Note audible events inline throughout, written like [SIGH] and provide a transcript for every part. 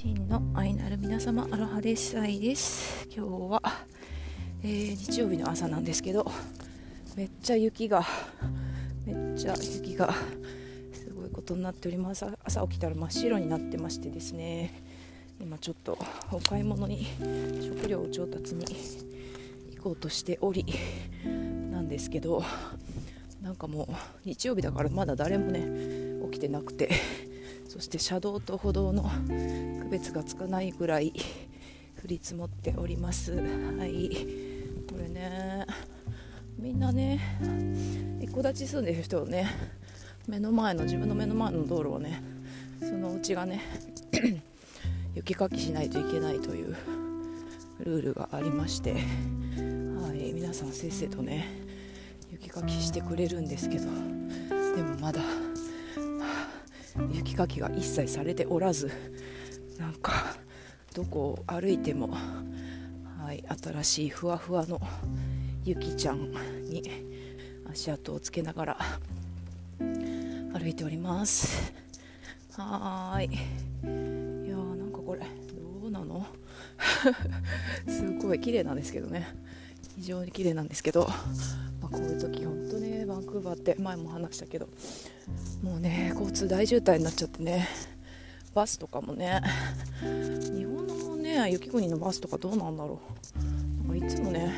真の愛なる皆様アロハです愛です。今日は、えー、日曜日の朝なんですけどめっちゃ雪がめっちゃ雪がすごいことになっております。朝起きたら真っ白になってましてですね。今ちょっとお買い物に食料を調達に行こうとしておりなんですけどなんかもう日曜日だからまだ誰もね起きてなくて。そして車道と歩道の [LAUGHS] 区別がつかないぐらい [LAUGHS] 降り積もっております。はい。これねみんなね一戸建ち住んでる人をね目の前の自分の目の前の道路をねそのうちがね [CLEARS THROAT] 雪かきしないといけないというルールがありましてはい。皆さんせっせとね雪かきしてくれるんですけどでもまだ雪かきが一切されておらずなんかどこを歩いても、はい、新しいふわふわの雪ちゃんに足跡をつけながら歩いております。はーい。いやーなんかこれどうなの？[LAUGHS] すごい綺麗なんですけどね。非常に綺麗なんですけど、まあ、こういう時本当ねバンクーバーって前も話したけどもうね交通大渋滞になっちゃってね。バスとかもね。日本のね雪国のバスとかどうなんだろう。なんかいつもね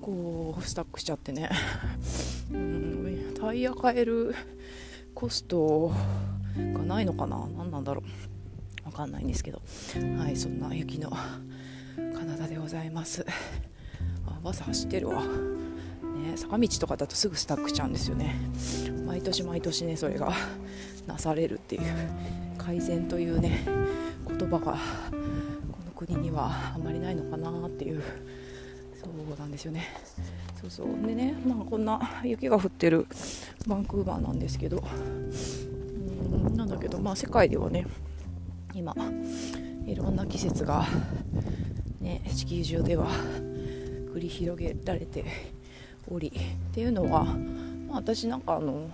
こうスタックしちゃってね。うんタイヤ変えるコストがないのかな？何なんだろう？わかんないんですけど。はいそんな雪のカナダでございます。あバス走ってるわ。ね、坂道とかだとすぐスタックちゃうんですよね。毎年毎年ねそれが。[LAUGHS] なされるっていう。改善というね言葉がこの国にはあまりないのかなっていう。そうなんですよね。そうそう。でね、まあ、こんな雪が降ってるバンクーバーなんですけど。うんなんだけどまあ世界ではね今いろんな季節がね地球上では繰り広げられており。っていうのは、まあ、私なんかあの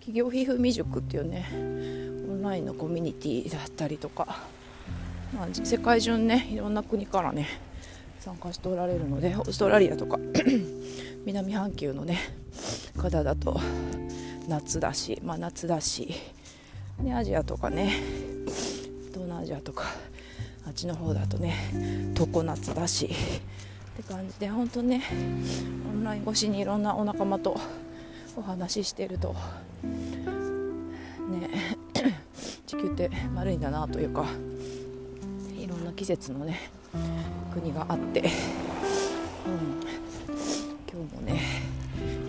企業皮膚未熟っていうねオンラインのコミュニティだったりとか、まあ、世界中ねいろんな国からね参加しておられるのでオーストラリアとか [CLEARS THROAT] 南半球のね方だと夏だし、まあ、夏だしでアジアとかね東南アジアとかあっちの方だとね常夏だしって感じで本当ねライン越しにいろんなお仲間とお話ししてるとね [CLEARS THROAT] 地球って丸いんだなというかいろんな季節のね国があって、うん、今日もね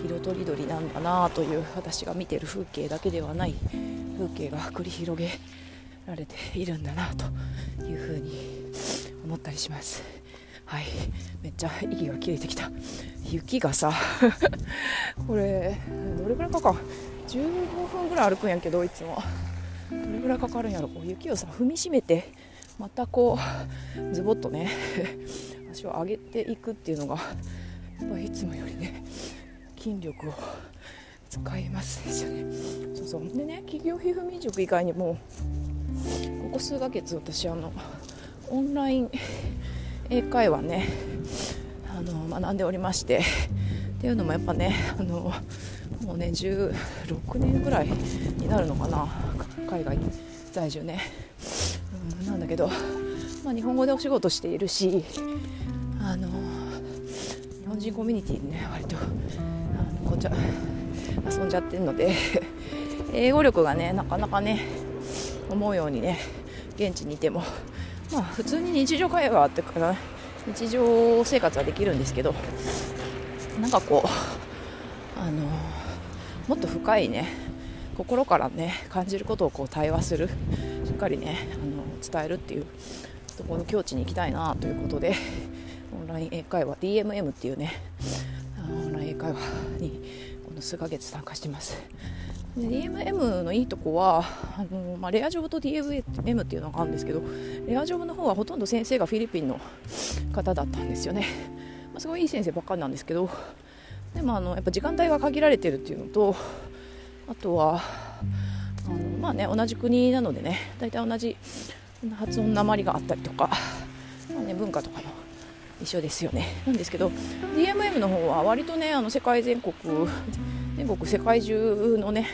色とりどりなんだなという私が見てる風景だけではない風景が繰り広げられているんだなというふうに思ったりします。はいめっちゃ息が切れてきた雪がさ [LAUGHS] これどれぐらいかか？15分ぐらい歩くんやけどいつも。どれぐらいかかるんやろ？こう雪をさ踏みしめてまたこうズボッとね [LAUGHS] 足を上げていくっていうのがやっぱいつもよりね筋力を使いますですよね。そうそう。でね企業皮膚未熟以外にもここ数ヶ月私あのオンライン英会話ねあの学んでおりまして [LAUGHS] っていうのもやっぱねあのもうね16年ぐらいになるのかな海外在住ね、うん、なんだけど、まあ、日本語でお仕事しているしあの日本人コミュニティでね割とあのこんちゃ遊んじゃってるので [LAUGHS] 英語力がねなかなかね思うようにね現地にいてもまあ普通に日常会話っていうか日常生活はできるんですけどなんかこうあのもっと深いね心からね感じることをこう対話するしっかりねあの伝えるっていうとこの境地に行きたいなということでオンライン英会話 DMM っていうねオンライン英会話にこの数ヶ月参加してます。DMM のいいとこはあの、まあ、レアジョブと DMM っていうのがあるんですけどレアジョブの方はほとんど先生がフィリピンの方だったんですよね、まあ、すごいいい先生ばっかりなんですけどでもあのやっぱ時間帯が限られてるっていうのとあとはあの、まあね、同じ国なのでね大体同じ発音なまりがあったりとか、まあね、文化とかも一緒ですよね。なんですけど DMM の方は割とねあの世界全国全国世界中のね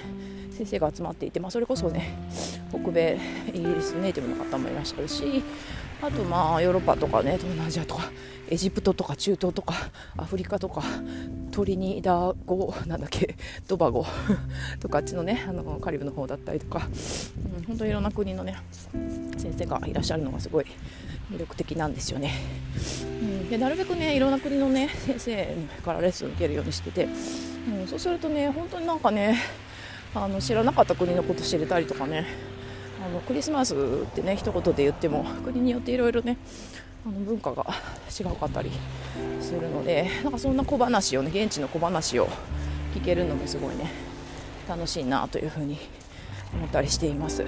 先生が集まっていて、まあ、それこそね北米イギリスネイティブの方もいらっしゃるしあとまあヨーロッパとかね東南アジアとかエジプトとか中東とかアフリカとかトリニダゴなんだっけドバゴとかあっちのねあのカリブの方だったりとか、うん、本当にいろんな国のね先生がいらっしゃるのがすごい魅力的なんですよね、うん、でなるべくねいろんな国のね先生からレッスン受けるようにしてて、うん、そうするとね本当になんかねあの知らなかった国のこと知れたりとかねあのクリスマスってね一言で言っても国によっていろいろねあの文化が違うかったりするのでなんかそんな小話をね現地の小話を聞けるのもすごいね楽しいなというふうに思ったりしています。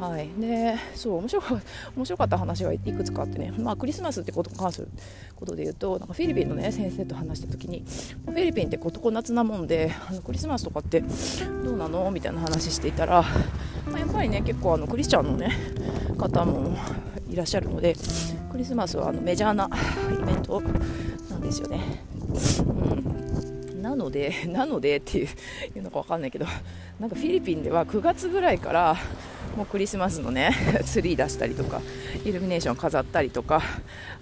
はい、でそう面白か面白かった話がいくつかあってね、まあ、クリスマスってことに関することで言うとなんかフィリピンの、ね、先生と話した時にフィリピンってこ常夏なもんであのクリスマスとかってどうなの？みたいな話していたら、まあ、やっぱりね結構あのクリスチャンの、ね、方もいらっしゃるのでクリスマスはあのメジャーなイベントなんですよね。うん、なので、[LAUGHS] なのでっていうのか分かんないけど、なんかフィリピンでは9月ぐらいからもうクリスマスのね [LAUGHS] ツリー出したりとかイルミネーション飾ったりとか、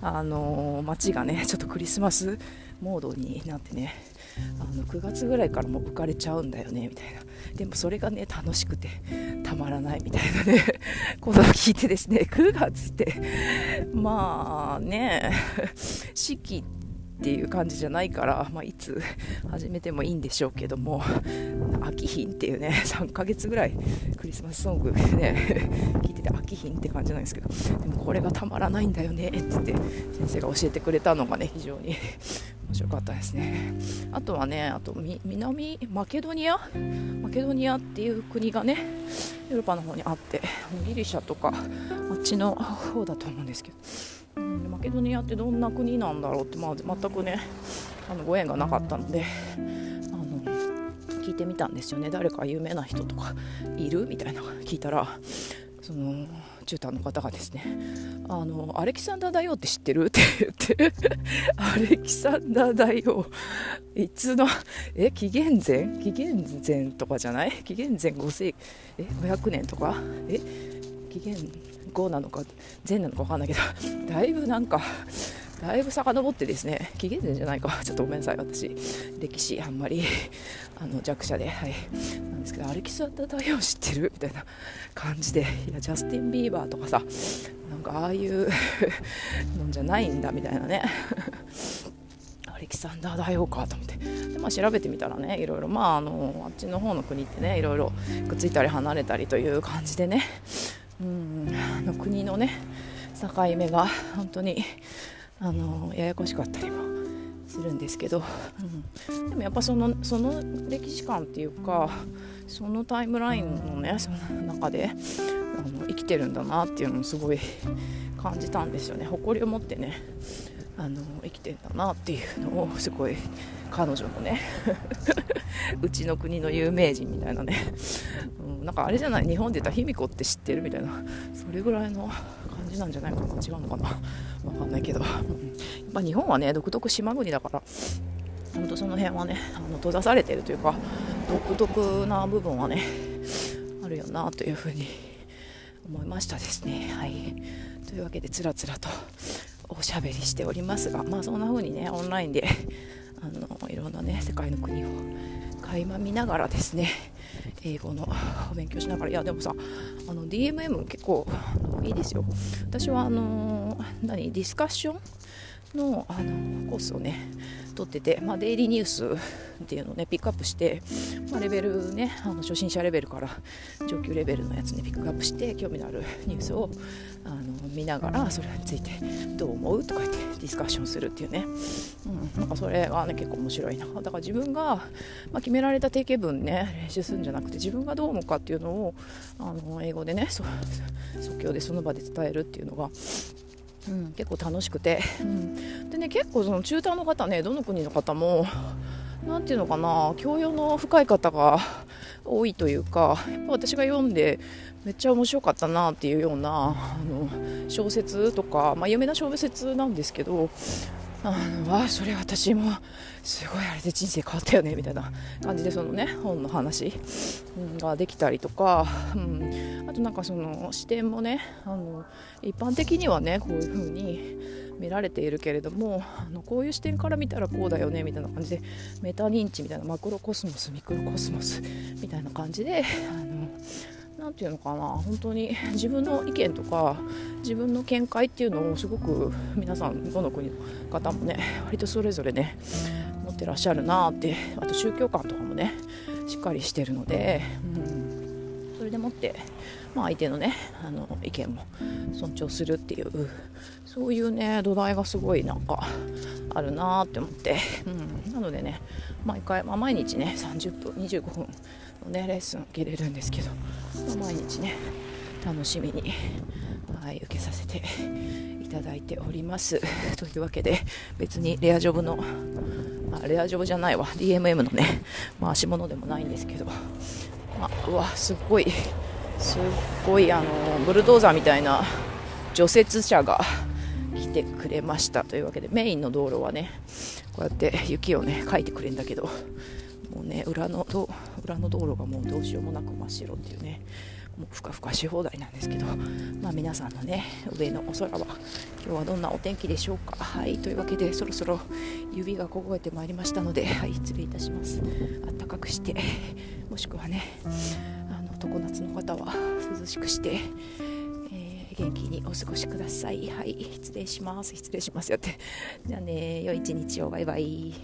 あのー、街がねちょっとクリスマスモードになってねあの9月ぐらいからもう浮かれちゃうんだよねみたいな。でもそれがね楽しくてたまらないみたいなね [LAUGHS] ことを聞いてですね9月ってまあね四季ってっていう感じじゃないから、まあ、いつ始めてもいいんでしょうけども秋品っていうね3ヶ月ぐらいクリスマスソングね聞いてて秋品って感じなんですけどでもこれがたまらないんだよねってって先生が教えてくれたのがね非常に [LAUGHS] 面白かったですね。あとはねあと南マケドニア？マケドニアっていう国がねヨーロッパの方にあってギリシャとかあっちの方だと思うんですけど、ケドニアってどんな国なんだろうって、まあ、全くねあのご縁がなかったのであの聞いてみたんですよね。誰か有名な人とかいるみたいな聞いたらその中東の方がですねあのアレキサンダー大王って知ってる？って言ってアレキサンダー大王いつのえ紀元前？紀元前とかじゃない？紀元前5世え500年とか？え紀元後なのか前なのか分かんないけど [LAUGHS] だいぶなんかだいぶ遡ってですね紀元前じゃないか。ちょっとごめんなさい私。歴史あんまり [LAUGHS] あの弱者ではい。なんですけどアレキサンダー大王知ってる？みたいな感じでいやジャスティン・ビーバーとかさなんかああいう [LAUGHS] のんじゃないんだみたいなね。アレキサンダー大王かと思って。で、まあ、調べてみたらねいろいろまああのあっちの方の国ってねいろいろくっついたり離れたりという感じでね。うんの国のね境目が本当にあのややこしかったりもするんですけど、うん、でもやっぱそのその歴史観っていうかそのタイムラインのねその中であの生きてるんだなっていうのもすごい感じたんですよね。誇りを持ってねあの生きてんだなっていうのをすごい彼女のね [LAUGHS] うちの国の有名人みたいなね、うん、なんかあれじゃない？日本で言ったら卑弥呼って知ってるみたいな。それぐらいの感じなんじゃないかな？違うのかな？分かんないけど、うん、やっぱ日本はね独特島国だから。本当その辺はねあの閉ざされてるというか独特な部分はねあるよなというふうに思いましたですね。はい。というわけでつらつらとおしゃべりしておりますがまあそんな風にねオンラインであのいろんなね世界の国を垣間見ながらですね [LAUGHS] 英語の勉強しながら。いやでもさあの DMM 結構いいですよ。私はあの何ディスカッションのあのコースをね取ってて、まあ、デイリーニュースっていうのをねピックアップして、まあ、レベルねあの初心者レベルから上級レベルのやつにピックアップして興味のあるニュースをあの見ながらそれについてどう思うとか言ってディスカッションするっていうね、うん、なんかそれがね結構面白いな。だから自分が、まあ、決められた定型文ね練習するんじゃなくて自分がどう思うかっていうのをあの英語でね即興でその場で伝えるっていうのがうん、結構楽しくて、うん、でね結構その中東の方ねどの国の方も何ていうのかな教養の深い方が [LAUGHS] 多いというかやっぱ私が読んでめっちゃ面白かったなっていうようなあの小説とか、まあ、有名な小説なんですけどあのあそれ私もすごいあれで人生変わったよねみたいな感じでそのね本の話、ができたりとか、うん、あとなんかその視点もねあの一般的にはねこういう風に見られているけれどもあのこういう視点から見たらこうだよねみたいな感じでメタ認知みたいなマクロコスモスミクロコスモスみたいな感じで何て言うのかな本当に自分の意見とか自分の見解っていうのをすごく皆さんどの国の方もね割とそれぞれね持ってらっしゃるなってあと宗教観とかもねしっかりしてるので、うん、それでもって、まあ、相手のねあの意見も尊重するっていうそういうね土台がすごいなんかあるなって思って、うん、なのでね毎回、まあ、毎日ね30分25分のねレッスン受けれるんですけど、まあ、毎日ね楽しみに、はい、受けさせていただいております。[LAUGHS] というわけで別にレアジョブの、まあ、レアジョブじゃないわ。DMM のね回し物でもないんですけど、まあ、うわすっごいすっごいあのブルドーザーみたいな除雪車がてくれましたというわけでメインの道路はねこうやって雪をねかいてくれんだけどもうね裏の裏の道路がもうどうしようもなく真っ白っていうねもうふかふかし放題なんですけど、まあ、皆さんのね上のお空は今日はどんなお天気でしょうか。はいというわけでそろそろ指が凍えてまいりましたのではい失礼いたします。あったかくしてもしくはねあの常夏の方は涼しくして、元気にお過ごしください。はい失礼します。失礼しますよって。じゃあね良い一日を。バイバイ。